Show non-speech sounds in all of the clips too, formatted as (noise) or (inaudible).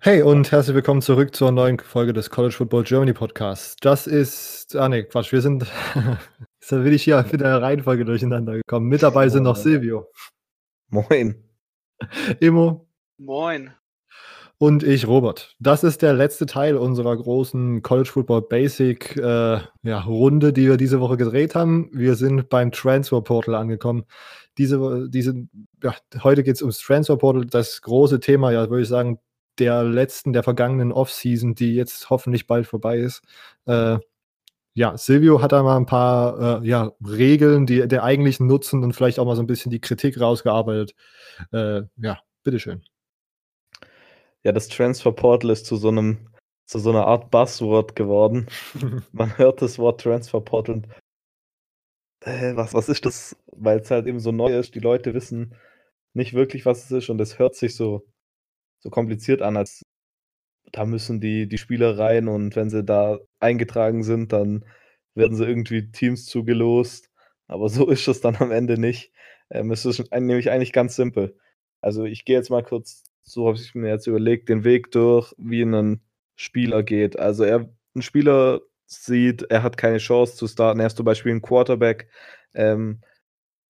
Hey und herzlich willkommen zurück zur neuen Folge des College Football Germany Podcasts. Das ist, ah ne, Quatsch, wir sind, (laughs) jetzt bin ich hier mit der Reihenfolge durcheinander gekommen. Mit dabei sind noch Silvio. Moin. Immo. Moin. Und ich, Robert. Das ist der letzte Teil unserer großen College Football Basic äh, ja, Runde, die wir diese Woche gedreht haben. Wir sind beim Transfer Portal angekommen. Diese, diese, ja, heute geht es ums Transfer Portal, das große Thema, ja, würde ich sagen, der letzten, der vergangenen Offseason, die jetzt hoffentlich bald vorbei ist. Äh, ja, Silvio hat da mal ein paar äh, ja, Regeln, die der eigentlichen Nutzen und vielleicht auch mal so ein bisschen die Kritik rausgearbeitet. Äh, ja, bitteschön. Ja, das Transfer Portal ist zu so einem zu so einer Art Buzzword geworden. (laughs) Man hört das Wort Transfer Portal und äh, was, was ist das? Weil es halt eben so neu ist, die Leute wissen nicht wirklich, was es ist und es hört sich so so kompliziert an, als da müssen die, die Spieler rein und wenn sie da eingetragen sind, dann werden sie irgendwie Teams zugelost. Aber so ist es dann am Ende nicht. Ähm, es ist nämlich eigentlich ganz simpel. Also ich gehe jetzt mal kurz, so habe ich mir jetzt überlegt, den Weg durch, wie ein Spieler geht. Also er, ein Spieler sieht, er hat keine Chance zu starten. Er ist zum Beispiel ein Quarterback. Ähm,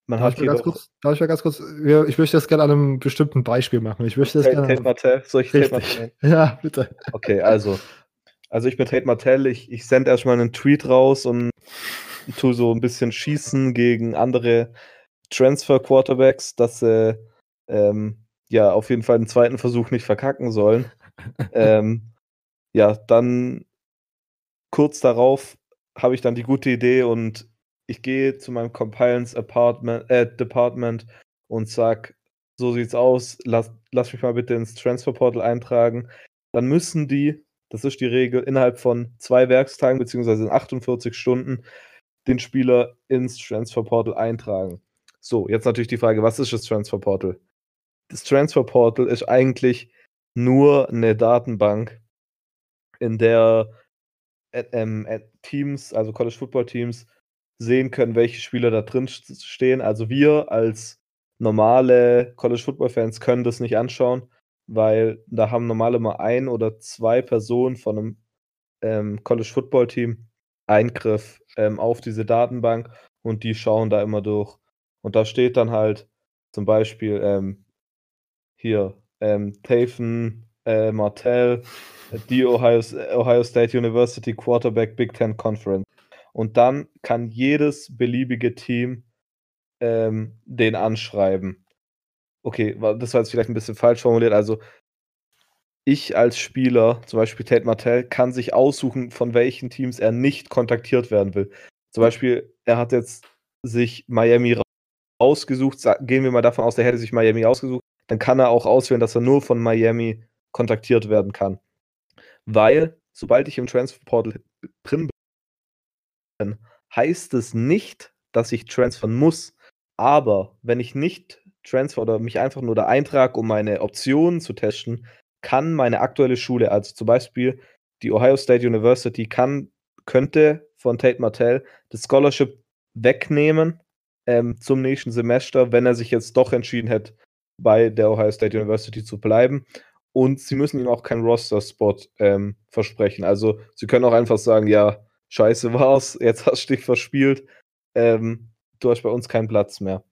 man darf, hat ich ganz kurz, darf ich mal ganz kurz, ich möchte das gerne an einem bestimmten Beispiel machen. Ich möchte das Tate, gerne. Tate Martell, soll ich Tate Martell? Ja, bitte. Okay, also, also ich bin Tate Martell, ich, ich sende erstmal einen Tweet raus und tue so ein bisschen schießen gegen andere Transfer-Quarterbacks, dass sie ähm, ja auf jeden Fall den zweiten Versuch nicht verkacken sollen. (laughs) ähm, ja, dann kurz darauf habe ich dann die gute Idee und ich gehe zu meinem Compliance Apartment, äh, Department und sag, so sieht's aus, lass, lass mich mal bitte ins Transfer Portal eintragen. Dann müssen die, das ist die Regel, innerhalb von zwei Werkstagen beziehungsweise in 48 Stunden den Spieler ins Transfer Portal eintragen. So, jetzt natürlich die Frage, was ist das Transfer Portal? Das Transfer Portal ist eigentlich nur eine Datenbank, in der äh, äh, Teams, also College Football Teams, sehen können, welche Spieler da drin stehen. Also wir als normale College Football Fans können das nicht anschauen, weil da haben normale mal ein oder zwei Personen von einem ähm, College Football Team Eingriff ähm, auf diese Datenbank und die schauen da immer durch. Und da steht dann halt zum Beispiel ähm, hier ähm, Taven äh, Martell, die Ohio, Ohio State University Quarterback Big Ten Conference und dann kann jedes beliebige Team ähm, den anschreiben. Okay, das war jetzt vielleicht ein bisschen falsch formuliert. Also ich als Spieler, zum Beispiel Tate Martell, kann sich aussuchen, von welchen Teams er nicht kontaktiert werden will. Zum Beispiel, er hat jetzt sich Miami ausgesucht. Gehen wir mal davon aus, er hätte sich Miami ausgesucht. Dann kann er auch auswählen, dass er nur von Miami kontaktiert werden kann. Weil, sobald ich im Transfer Portal drin bin, heißt es nicht, dass ich transfern muss. Aber wenn ich nicht transfer oder mich einfach nur da eintrage, um meine Optionen zu testen, kann meine aktuelle Schule, also zum Beispiel die Ohio State University, kann, könnte von Tate Martell das Scholarship wegnehmen ähm, zum nächsten Semester, wenn er sich jetzt doch entschieden hätte, bei der Ohio State University zu bleiben. Und sie müssen ihm auch keinen Roster-Spot ähm, versprechen. Also sie können auch einfach sagen, ja, scheiße war's, jetzt hast du dich verspielt, ähm, du hast bei uns keinen Platz mehr.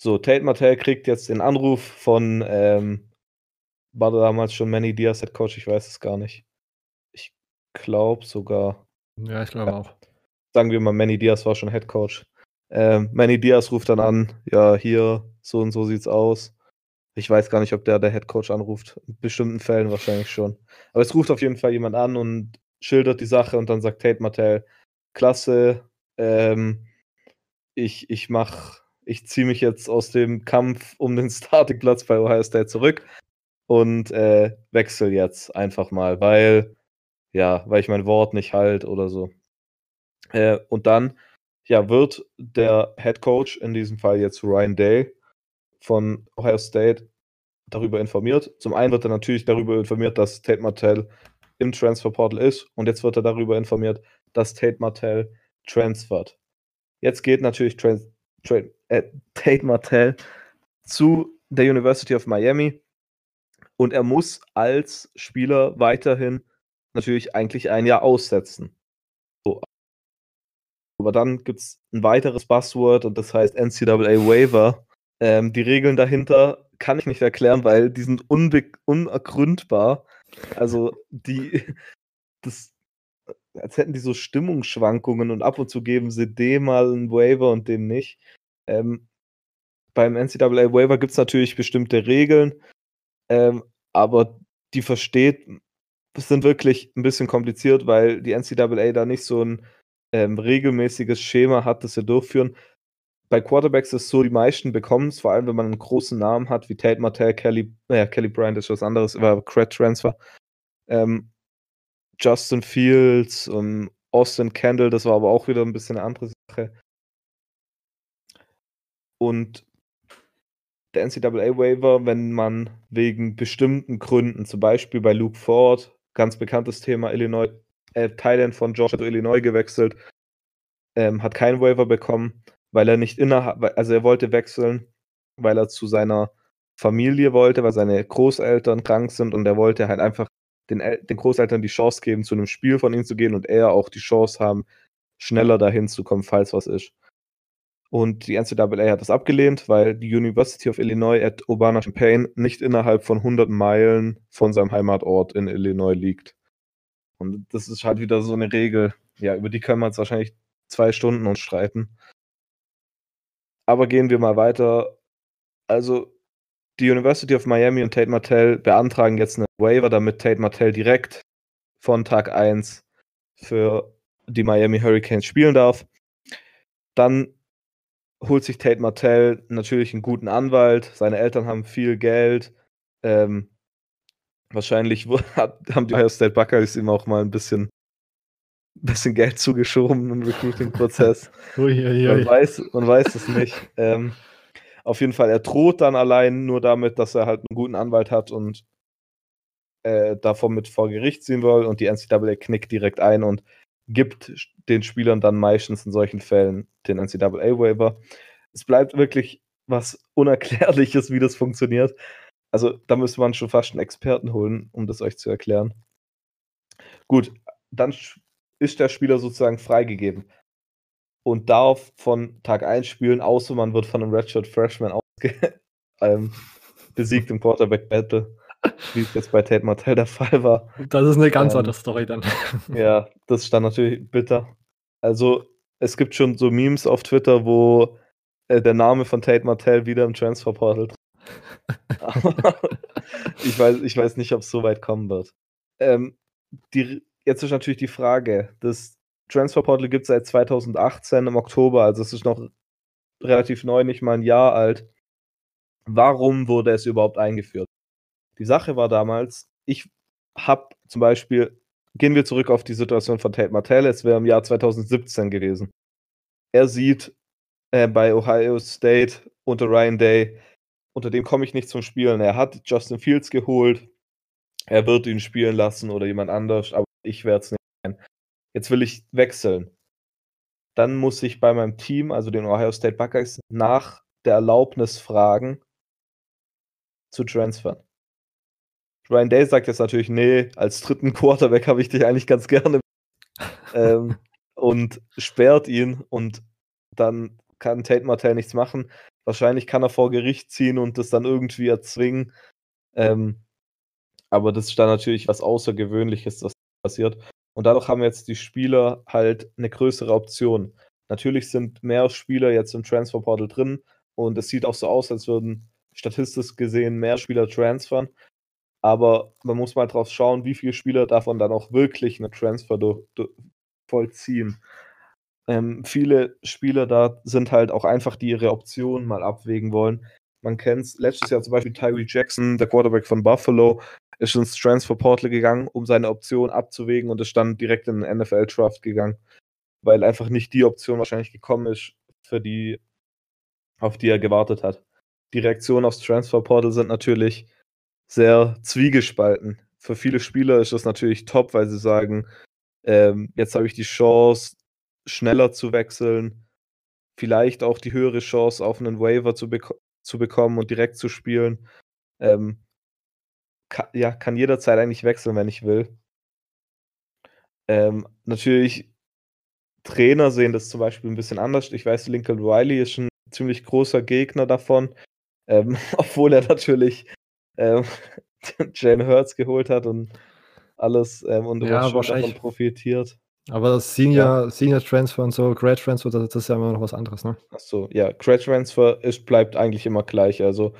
So, Tate Martell kriegt jetzt den Anruf von, ähm, war da damals schon Manny Diaz Head Coach, ich weiß es gar nicht. Ich glaube sogar. Ja, ich glaube auch. Sagen wir mal, Manny Diaz war schon Head Coach. Ähm, Manny Diaz ruft dann an, ja, hier, so und so sieht's aus. Ich weiß gar nicht, ob der der Head Coach anruft. In bestimmten Fällen wahrscheinlich schon. Aber es ruft auf jeden Fall jemand an und schildert die Sache und dann sagt Tate Martell, klasse, ähm, ich, ich mach, ich ziehe mich jetzt aus dem Kampf um den (laughs) Startingplatz bei Ohio State zurück und äh, wechsel jetzt einfach mal, weil, ja, weil ich mein Wort nicht halt oder so. Äh, und dann, ja, wird der Head Coach, in diesem Fall jetzt Ryan Day von Ohio State, darüber informiert. Zum einen wird er natürlich darüber informiert, dass Tate Martell im Transfer Portal ist und jetzt wird er darüber informiert, dass Tate Martell transfert. Jetzt geht natürlich Trans Tra äh, Tate Martell zu der University of Miami Und er muss als Spieler weiterhin natürlich eigentlich ein Jahr aussetzen. So. Aber dann gibt es ein weiteres Buzzword und das heißt NCAA Waiver. Ähm, die Regeln dahinter kann ich nicht erklären, weil die sind unergründbar. Also die, (laughs) das, als hätten die so Stimmungsschwankungen und ab und zu geben sie dem mal einen Waiver und dem nicht. Ähm, beim NCAA Waiver gibt es natürlich bestimmte Regeln, ähm, aber die versteht, sind wirklich ein bisschen kompliziert, weil die NCAA da nicht so ein ähm, regelmäßiges Schema hat, das sie durchführen. Bei Quarterbacks ist es so, die meisten bekommen es, vor allem wenn man einen großen Namen hat, wie Tate Martell, Kelly, naja, Kelly Bryant ist was anderes, war Cred Transfer. Ähm, Justin Fields, und Austin Kendall, das war aber auch wieder ein bisschen eine andere Sache. Und der NCAA-Waiver, wenn man wegen bestimmten Gründen, zum Beispiel bei Luke Ford, ganz bekanntes Thema, Illinois, äh, Thailand von Georgia zu Illinois gewechselt, ähm, hat keinen Waiver bekommen, weil er nicht innerhalb, also er wollte wechseln, weil er zu seiner Familie wollte, weil seine Großeltern krank sind und er wollte halt einfach den, den Großeltern die Chance geben, zu einem Spiel von ihm zu gehen und er auch die Chance haben, schneller dahin zu kommen, falls was ist. Und die NCAA hat das abgelehnt, weil die University of Illinois at Urbana-Champaign nicht innerhalb von 100 Meilen von seinem Heimatort in Illinois liegt. Und das ist halt wieder so eine Regel. Ja, über die können wir jetzt wahrscheinlich zwei Stunden uns streiten. Aber gehen wir mal weiter. Also, die University of Miami und Tate Martell beantragen jetzt einen Waiver, damit Tate Martell direkt von Tag 1 für die Miami Hurricanes spielen darf. Dann holt sich Tate Martell natürlich einen guten Anwalt. Seine Eltern haben viel Geld. Ähm, wahrscheinlich (laughs) haben die Ohio State Buckeyes ihm auch mal ein bisschen, bisschen Geld zugeschoben im Recruiting-Prozess. (laughs) man, weiß, man weiß es nicht. Ähm, auf jeden Fall, er droht dann allein nur damit, dass er halt einen guten Anwalt hat und äh, davon mit vor Gericht ziehen will und die NCAA knickt direkt ein und gibt den Spielern dann meistens in solchen Fällen den NCAA-Waiver. Es bleibt wirklich was Unerklärliches, wie das funktioniert. Also da müsste man schon fast einen Experten holen, um das euch zu erklären. Gut, dann ist der Spieler sozusagen freigegeben und darf von Tag 1 spielen, außer man wird von einem Redshirt Freshman (laughs) ähm, besiegt im Quarterback Battle wie es jetzt bei Tate Martell der Fall war. Das ist eine ganz ähm, andere Story dann. (laughs) Ja, das ist dann natürlich bitter. Also, es gibt schon so Memes auf Twitter, wo äh, der Name von Tate Martell wieder im Transferportal (laughs) ich, weiß, ich weiß nicht, ob es so weit kommen wird. Ähm, die, jetzt ist natürlich die Frage, das Transferportal gibt es seit 2018 im Oktober, also es ist noch relativ neu, nicht mal ein Jahr alt. Warum wurde es überhaupt eingeführt? Die Sache war damals, ich habe zum Beispiel, gehen wir zurück auf die Situation von Tate Martell, es wäre im Jahr 2017 gewesen. Er sieht äh, bei Ohio State unter Ryan Day, unter dem komme ich nicht zum Spielen. Er hat Justin Fields geholt, er wird ihn spielen lassen oder jemand anders, aber ich werde es nicht sein. Jetzt will ich wechseln. Dann muss ich bei meinem Team, also den Ohio State Buckeyes, nach der Erlaubnis fragen, zu transfern. Ryan Day sagt jetzt natürlich, nee, als dritten Quarterback habe ich dich eigentlich ganz gerne. ähm, (laughs) und sperrt ihn und dann kann Tate Martell nichts machen. Wahrscheinlich kann er vor Gericht ziehen und das dann irgendwie erzwingen. Ähm, aber das ist dann natürlich was Außergewöhnliches, was passiert. Und dadurch haben jetzt die Spieler halt eine größere Option. Natürlich sind mehr Spieler jetzt im Transferportal drin und es sieht auch so aus, als würden statistisch gesehen mehr Spieler transfern. Aber man muss mal drauf schauen, wie viele Spieler davon dann auch wirklich einen Transfer vollziehen. Ähm, viele Spieler da sind halt auch einfach, die ihre Optionen mal abwägen wollen. Man kennt es letztes Jahr zum Beispiel Tyree Jackson, der Quarterback von Buffalo, ist ins Transfer Portal gegangen, um seine Option abzuwägen und ist dann direkt in den NFL Draft gegangen, weil einfach nicht die Option wahrscheinlich gekommen ist, für die, auf die er gewartet hat. Die Reaktionen aufs Transfer Portal sind natürlich, sehr zwiegespalten. Für viele Spieler ist das natürlich top, weil sie sagen, ähm, jetzt habe ich die Chance, schneller zu wechseln, vielleicht auch die höhere Chance auf einen Waiver zu, bek zu bekommen und direkt zu spielen. Ähm, kann, ja, kann jederzeit eigentlich wechseln, wenn ich will. Ähm, natürlich, Trainer sehen das zum Beispiel ein bisschen anders. Ich weiß, Lincoln Riley ist ein ziemlich großer Gegner davon, ähm, (laughs) obwohl er natürlich ähm, (laughs) Jane Hurts geholt hat und alles ähm, und ja, davon profitiert. Aber das Senior, ja. Senior Transfer und so, Grad Transfer, das, das, ist ja immer noch was anderes, ne? Achso, ja, Grad Transfer ist, bleibt eigentlich immer gleich. Also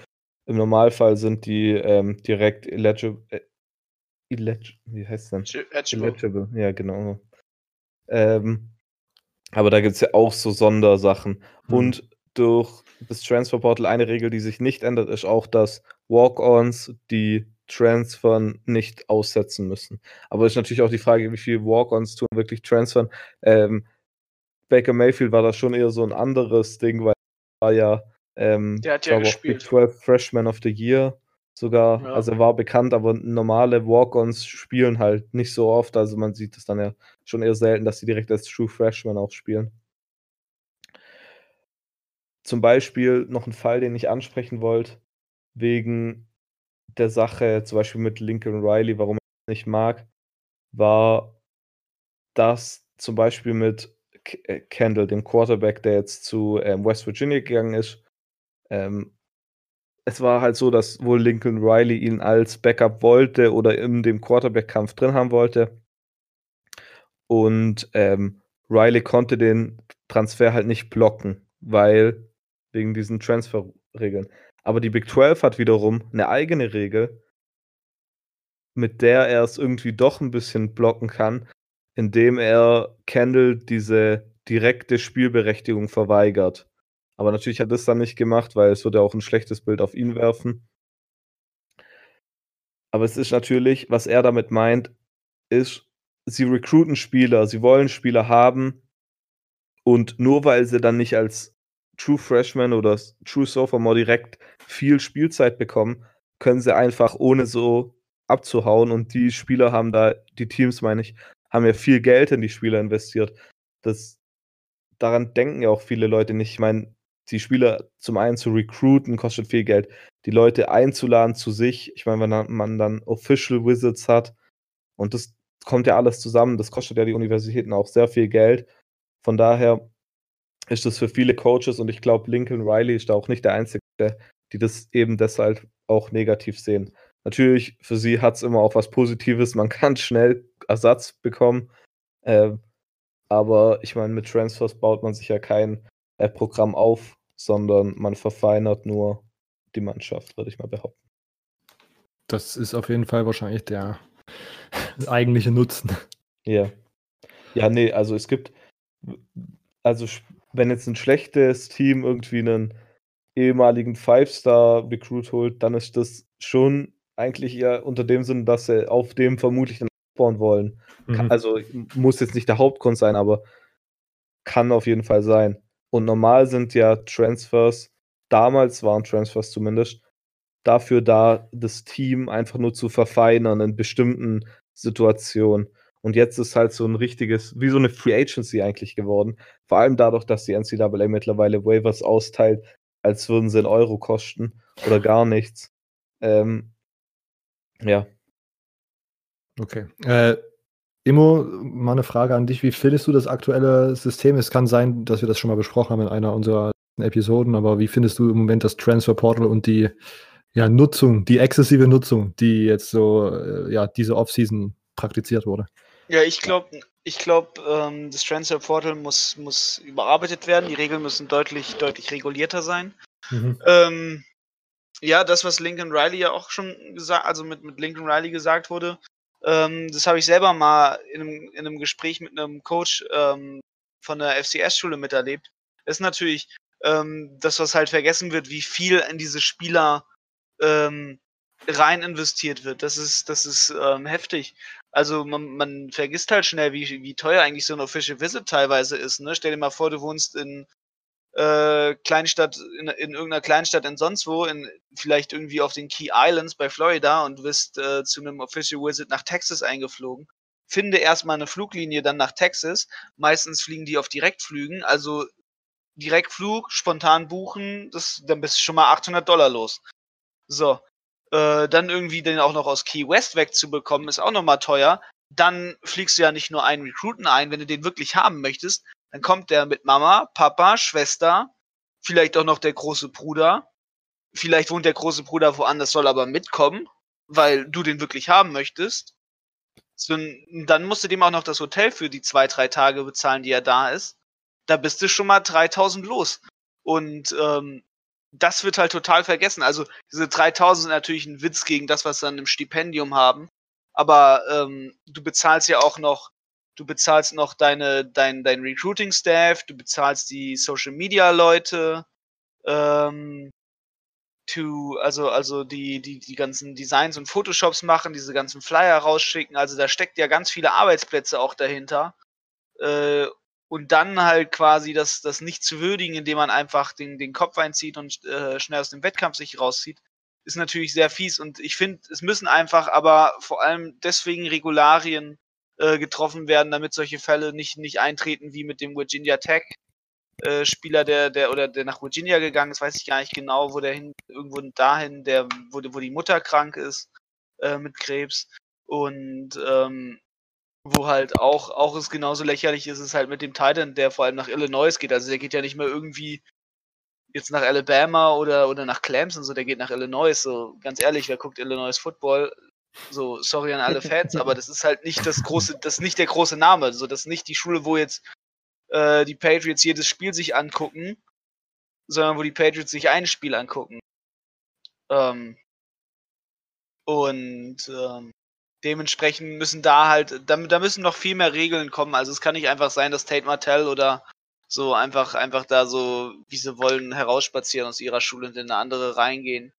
im Normalfall sind die ähm, direkt eligible, äh, eligible, wie heißt denn? Eligible. eligible. Ja, genau. Ähm, aber da gibt es ja auch so Sondersachen. Hm. Und durch das Transfer Portal eine Regel, die sich nicht ändert, ist auch, dass Walk-Ons die Transfern nicht aussetzen müssen. Aber es ist natürlich auch die Frage, wie viele Walk-Ons tun wirklich transfern. Ähm, Baker Mayfield war da schon eher so ein anderes Ding, weil er war ja, ähm, Der hat ja gespielt. Big 12 Freshman of the Year sogar. Ja. Also war bekannt, aber normale Walk-Ons spielen halt nicht so oft. Also man sieht es dann ja schon eher selten, dass sie direkt als True Freshman auch spielen. Zum Beispiel noch ein Fall, den ich ansprechen wollte, wegen der Sache, zum Beispiel mit Lincoln Riley, warum ich nicht mag, war das zum Beispiel mit äh, Kendall, dem Quarterback, der jetzt zu ähm, West Virginia gegangen ist. Ähm, es war halt so, dass wohl Lincoln Riley ihn als Backup wollte oder in dem Quarterback-Kampf drin haben wollte. Und ähm, Riley konnte den Transfer halt nicht blocken, weil wegen diesen Transferregeln. Aber die Big 12 hat wiederum eine eigene Regel, mit der er es irgendwie doch ein bisschen blocken kann, indem er Kendall diese direkte Spielberechtigung verweigert. Aber natürlich hat das dann nicht gemacht, weil es würde auch ein schlechtes Bild auf ihn werfen. Aber es ist natürlich, was er damit meint, ist, sie recruiten Spieler, sie wollen Spieler haben und nur weil sie dann nicht als True Freshman oder True Sophomore direkt viel Spielzeit bekommen, können sie einfach ohne so abzuhauen. Und die Spieler haben da, die Teams meine ich, haben ja viel Geld in die Spieler investiert. Das, daran denken ja auch viele Leute nicht. Ich meine, die Spieler zum einen zu recruiten kostet viel Geld. Die Leute einzuladen zu sich. Ich meine, wenn man dann Official Wizards hat und das kommt ja alles zusammen, das kostet ja die Universitäten auch sehr viel Geld. Von daher ist das für viele Coaches und ich glaube, Lincoln Riley ist da auch nicht der Einzige, die das eben deshalb auch negativ sehen. Natürlich, für sie hat es immer auch was Positives, man (laughs) kann schnell Ersatz bekommen. Äh, aber ich meine, mit Transfers baut man sich ja kein äh, Programm auf, sondern man verfeinert nur die Mannschaft, würde ich mal behaupten. Das ist auf jeden Fall wahrscheinlich der (laughs) eigentliche Nutzen. Ja. Ja, nee, also es gibt, also wenn jetzt ein schlechtes Team irgendwie einen ehemaligen Five-Star-Recruit holt, dann ist das schon eigentlich eher unter dem Sinn, dass sie auf dem vermutlich dann aufbauen wollen. Mhm. Also muss jetzt nicht der Hauptgrund sein, aber kann auf jeden Fall sein. Und normal sind ja Transfers, damals waren Transfers zumindest, dafür da, das Team einfach nur zu verfeinern in bestimmten Situationen. Und jetzt ist halt so ein richtiges, wie so eine Free Agency eigentlich geworden. Vor allem dadurch, dass die NCAA mittlerweile Waivers austeilt, als würden sie einen Euro kosten oder gar nichts. Ähm, ja. Okay. Äh, Immo, mal eine Frage an dich. Wie findest du das aktuelle System? Es kann sein, dass wir das schon mal besprochen haben in einer unserer Episoden, aber wie findest du im Moment das Transfer Portal und die ja, Nutzung, die exzessive Nutzung, die jetzt so äh, ja, diese Offseason praktiziert wurde? Ja, ich glaube, ich glaube, ähm, das Transfer Portal muss, muss überarbeitet werden. Die Regeln müssen deutlich, deutlich regulierter sein. Mhm. Ähm, ja, das, was Lincoln Riley ja auch schon gesagt, also mit, mit Lincoln Riley gesagt wurde, ähm, das habe ich selber mal in einem, in einem Gespräch mit einem Coach ähm, von der FCS-Schule miterlebt. Ist natürlich ähm, das, was halt vergessen wird, wie viel in diese Spieler ähm, rein investiert wird. Das ist, das ist ähm, heftig. Also man, man vergisst halt schnell, wie, wie teuer eigentlich so ein Official Visit teilweise ist. Ne? Stell dir mal vor, du wohnst in äh, Kleinstadt, in, in irgendeiner Kleinstadt in sonst wo, in, vielleicht irgendwie auf den Key Islands bei Florida und wirst äh, zu einem Official Visit nach Texas eingeflogen. Finde erstmal eine Fluglinie dann nach Texas. Meistens fliegen die auf Direktflügen, also Direktflug, spontan buchen, das, dann bist du schon mal 800 Dollar los. So, Äh, dann irgendwie den auch noch aus Key West wegzubekommen, ist auch nochmal teuer. Dann fliegst du ja nicht nur einen Recruiten ein, wenn du den wirklich haben möchtest, dann kommt der mit Mama, Papa, Schwester, vielleicht auch noch der große Bruder. Vielleicht wohnt der große Bruder woanders, soll aber mitkommen, weil du den wirklich haben möchtest. So, dann musst du dem auch noch das Hotel für die zwei, drei Tage bezahlen, die er da ist. Da bist du schon mal 3000 los. Und ähm, das wird halt total vergessen. Also diese 3000 sind natürlich ein Witz gegen das, was sie dann im Stipendium haben. Aber ähm, du bezahlst ja auch noch, du bezahlst noch deine, dein, dein Recruiting-Staff, du bezahlst die Social-Media-Leute, ähm, to, also, also die, die, die ganzen Designs und Photoshops machen, diese ganzen Flyer rausschicken. Also da steckt ja ganz viele Arbeitsplätze auch dahinter. Äh, und dann halt quasi das, das nicht zu würdigen, indem man einfach den, den Kopf einzieht und äh, schnell aus dem Wettkampf sich rauszieht, ist natürlich sehr fies. Und ich finde, es müssen einfach aber vor allem deswegen Regularien äh, getroffen werden, damit solche Fälle nicht, nicht eintreten wie mit dem Virginia Tech äh, Spieler, der, der, oder der nach Virginia gegangen ist, weiß ich gar nicht genau, wo der hin, irgendwo dahin, der, wo, wo die Mutter krank ist äh, mit Krebs. Und ähm, wo halt auch, auch es genauso lächerlich ist, ist halt mit dem Titan, der vor allem nach Illinois geht. Also der geht ja nicht mehr irgendwie jetzt nach Alabama oder, oder nach Clemson, so der geht nach Illinois. So ganz ehrlich, wer guckt Illinois Football? So, sorry an alle Fans, aber das ist halt nicht das große, das ist nicht der große Name. So, das ist nicht die Schule, wo jetzt äh, die Patriots jedes Spiel sich angucken, sondern wo die Patriots sich ein Spiel angucken. Ähm, und ähm, dementsprechend müssen da halt, da, da müssen noch viel mehr Regeln kommen. Also es kann nicht einfach sein, dass Tate Martell oder so einfach, einfach da so, wie sie wollen, herausspazieren aus ihrer Schule und in eine andere reingehen.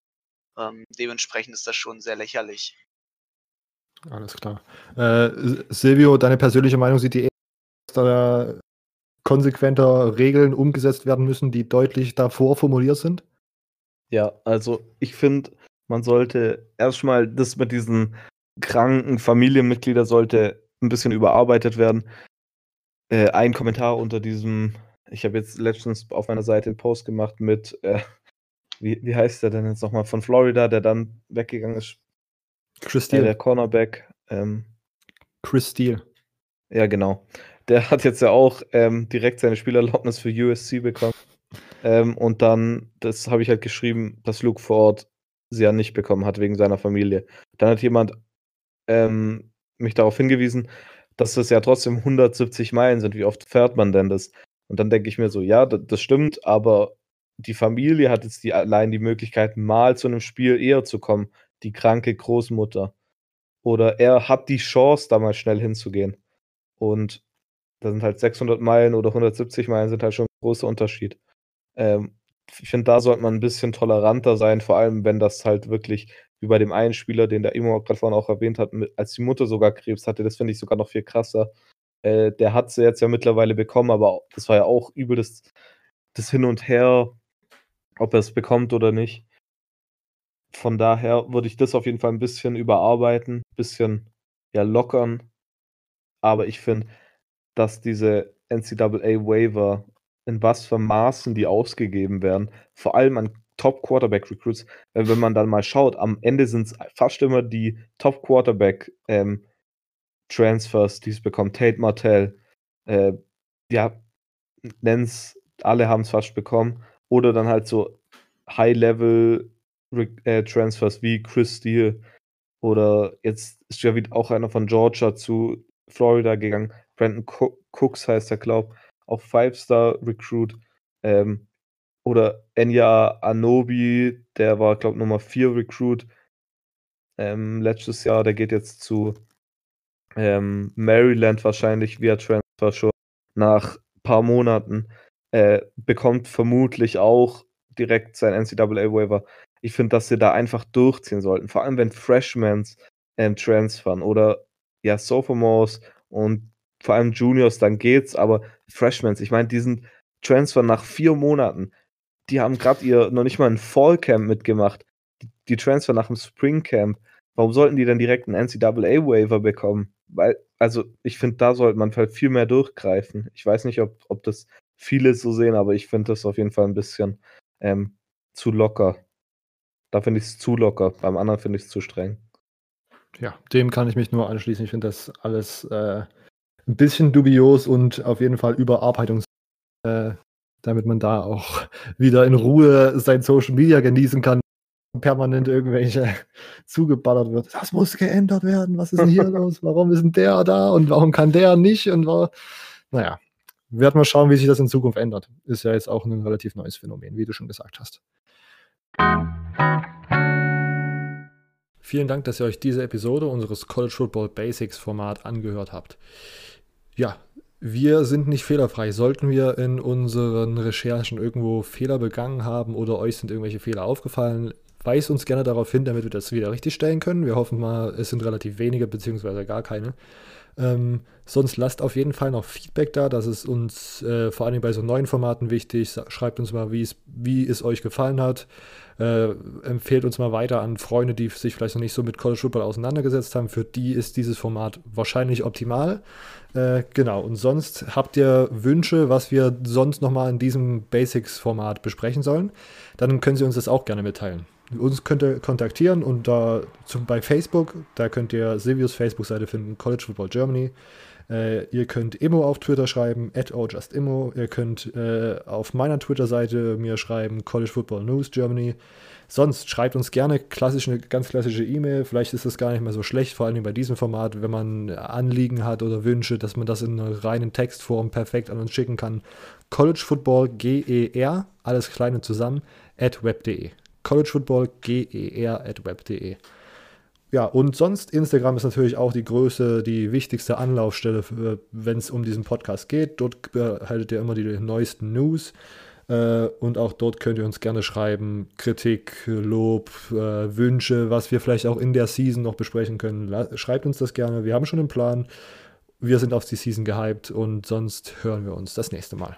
Ähm, dementsprechend ist das schon sehr lächerlich. Alles klar. Äh, Silvio, deine persönliche Meinung sieht die da konsequenter Regeln umgesetzt werden müssen, die deutlich davor formuliert sind? Ja, also ich finde, man sollte erstmal das mit diesen kranken Familienmitgliedern sollte ein bisschen überarbeitet werden. Äh, ein Kommentar unter diesem, ich habe jetzt letztens auf meiner Seite einen Post gemacht mit, äh, wie, wie heißt der denn jetzt nochmal, von Florida, der dann weggegangen ist. Chris Steele. Äh, der Cornerback. Ähm, Chris Steele. Ja, genau. Der hat jetzt ja auch ähm, direkt seine Spielerlaubnis für USC bekommen. Ähm, und dann, das habe ich halt geschrieben, dass Luke Ford sie ja nicht bekommen hat wegen seiner Familie. Dann hat jemand ähm, mich darauf hingewiesen, dass das ja trotzdem 170 Meilen sind. Wie oft fährt man denn das? Und dann denke ich mir so, ja, das, das stimmt, aber die Familie hat jetzt die, allein die Möglichkeit, mal zu einem Spiel eher zu kommen. Die kranke Großmutter. Oder er hat die Chance, da mal schnell hinzugehen. Und da sind halt 600 Meilen oder 170 Meilen sind halt schon ein großer Unterschied. Ähm, ich finde, da sollte man ein bisschen toleranter sein, vor allem wenn das halt wirklich wie bei dem einen Spieler, den der Imo gerade vorhin auch erwähnt hat, mit, als die Mutter sogar Krebs hatte, das finde ich sogar noch viel krasser. Äh, der hat sie jetzt ja mittlerweile bekommen, aber das war ja auch übel das, das Hin und Her, ob er es bekommt oder nicht. Von daher würde ich das auf jeden Fall ein bisschen überarbeiten, ein bisschen ja lockern. Aber ich finde, dass diese NCAA-Waiver, in was für Maßen die ausgegeben werden, vor allem an Top-Quarterback-Recruits, wenn man dann mal schaut, am Ende sind es fast immer die Top-Quarterback-Transfers, ähm, die es bekommen. Tate Martell, äh, ja, nenn's, alle haben es fast bekommen. Oder dann halt so High-Level-Transfers äh, wie Chris Steele. Oder jetzt ist ja wieder auch einer von Georgia zu Florida gegangen. Brandon Cooks heißt er, glaube auch Five-Star-Recruit. Ähm, oder Enya Anobi, der war, glaube ich, Nummer 4 Recruit ähm, letztes Jahr. Der geht jetzt zu ähm, Maryland wahrscheinlich via Transfer schon nach ein paar Monaten. Äh, bekommt vermutlich auch direkt sein NCAA-Waiver. Ich finde, dass sie da einfach durchziehen sollten. Vor allem, wenn Freshmans ähm, transfern oder ja, Sophomores und vor allem Juniors, dann geht's. Aber Freshmans, ich meine, diesen Transfer nach vier Monaten die haben gerade ihr noch nicht mal ein Fallcamp mitgemacht. Die Transfer nach dem Springcamp. Warum sollten die dann direkt einen NCAA-Waiver bekommen? Weil, also ich finde, da sollte man halt viel mehr durchgreifen. Ich weiß nicht, ob, ob das viele so sehen, aber ich finde das auf jeden Fall ein bisschen ähm, zu locker. Da finde ich es zu locker, beim anderen finde ich es zu streng. Ja, dem kann ich mich nur anschließen. Ich finde das alles äh, ein bisschen dubios und auf jeden Fall Überarbeitungs, äh, damit man da auch (laughs) wieder in Ruhe sein Social Media genießen kann, permanent irgendwelche (laughs) zugeballert wird. Das muss geändert werden. Was ist denn hier (laughs) los? Warum ist denn der da und warum kann der nicht? Und war, naja, werden wir schauen, wie sich das in Zukunft ändert. Ist ja jetzt auch ein relativ neues Phänomen, wie du schon gesagt hast. Vielen Dank, dass ihr euch diese Episode unseres College Football Basics Format angehört habt. Ja, wir sind nicht fehlerfrei. Sollten wir in unseren Recherchen irgendwo Fehler begangen haben oder euch sind irgendwelche Fehler aufgefallen, weist uns gerne darauf hin, damit wir das wieder richtig stellen können. Wir hoffen mal, es sind relativ wenige beziehungsweise gar keine. Ähm, sonst lasst auf jeden Fall noch Feedback da. Das ist uns äh, vor allem bei so neuen Formaten wichtig. Schreibt uns mal, wie es euch gefallen hat. Äh, empfehlt uns mal weiter an Freunde, die sich vielleicht noch nicht so mit College Football auseinandergesetzt haben. Für die ist dieses Format wahrscheinlich optimal. Äh, genau, und sonst habt ihr Wünsche, was wir sonst nochmal in diesem Basics-Format besprechen sollen, dann können Sie uns das auch gerne mitteilen. Uns könnt ihr kontaktieren und da zum, bei Facebook, da könnt ihr Silvius Facebook-Seite finden, College Football Germany. Äh, ihr könnt Immo auf Twitter schreiben, at @justimmo. Ihr könnt äh, auf meiner Twitter-Seite mir schreiben, College Football News Germany. Sonst schreibt uns gerne klassisch eine ganz klassische E-Mail. Vielleicht ist das gar nicht mehr so schlecht, vor allem bei diesem Format, wenn man Anliegen hat oder Wünsche, dass man das in einer reinen Textform perfekt an uns schicken kann. College Football GER, alles kleine zusammen, at web.de collegefootballger.web.de. Ja, und sonst, Instagram ist natürlich auch die größte, die wichtigste Anlaufstelle, wenn es um diesen Podcast geht. Dort erhaltet ihr immer die neuesten News. Äh, und auch dort könnt ihr uns gerne schreiben, Kritik, Lob, äh, Wünsche, was wir vielleicht auch in der Season noch besprechen können. Schreibt uns das gerne. Wir haben schon einen Plan. Wir sind auf die Season gehypt und sonst hören wir uns das nächste Mal.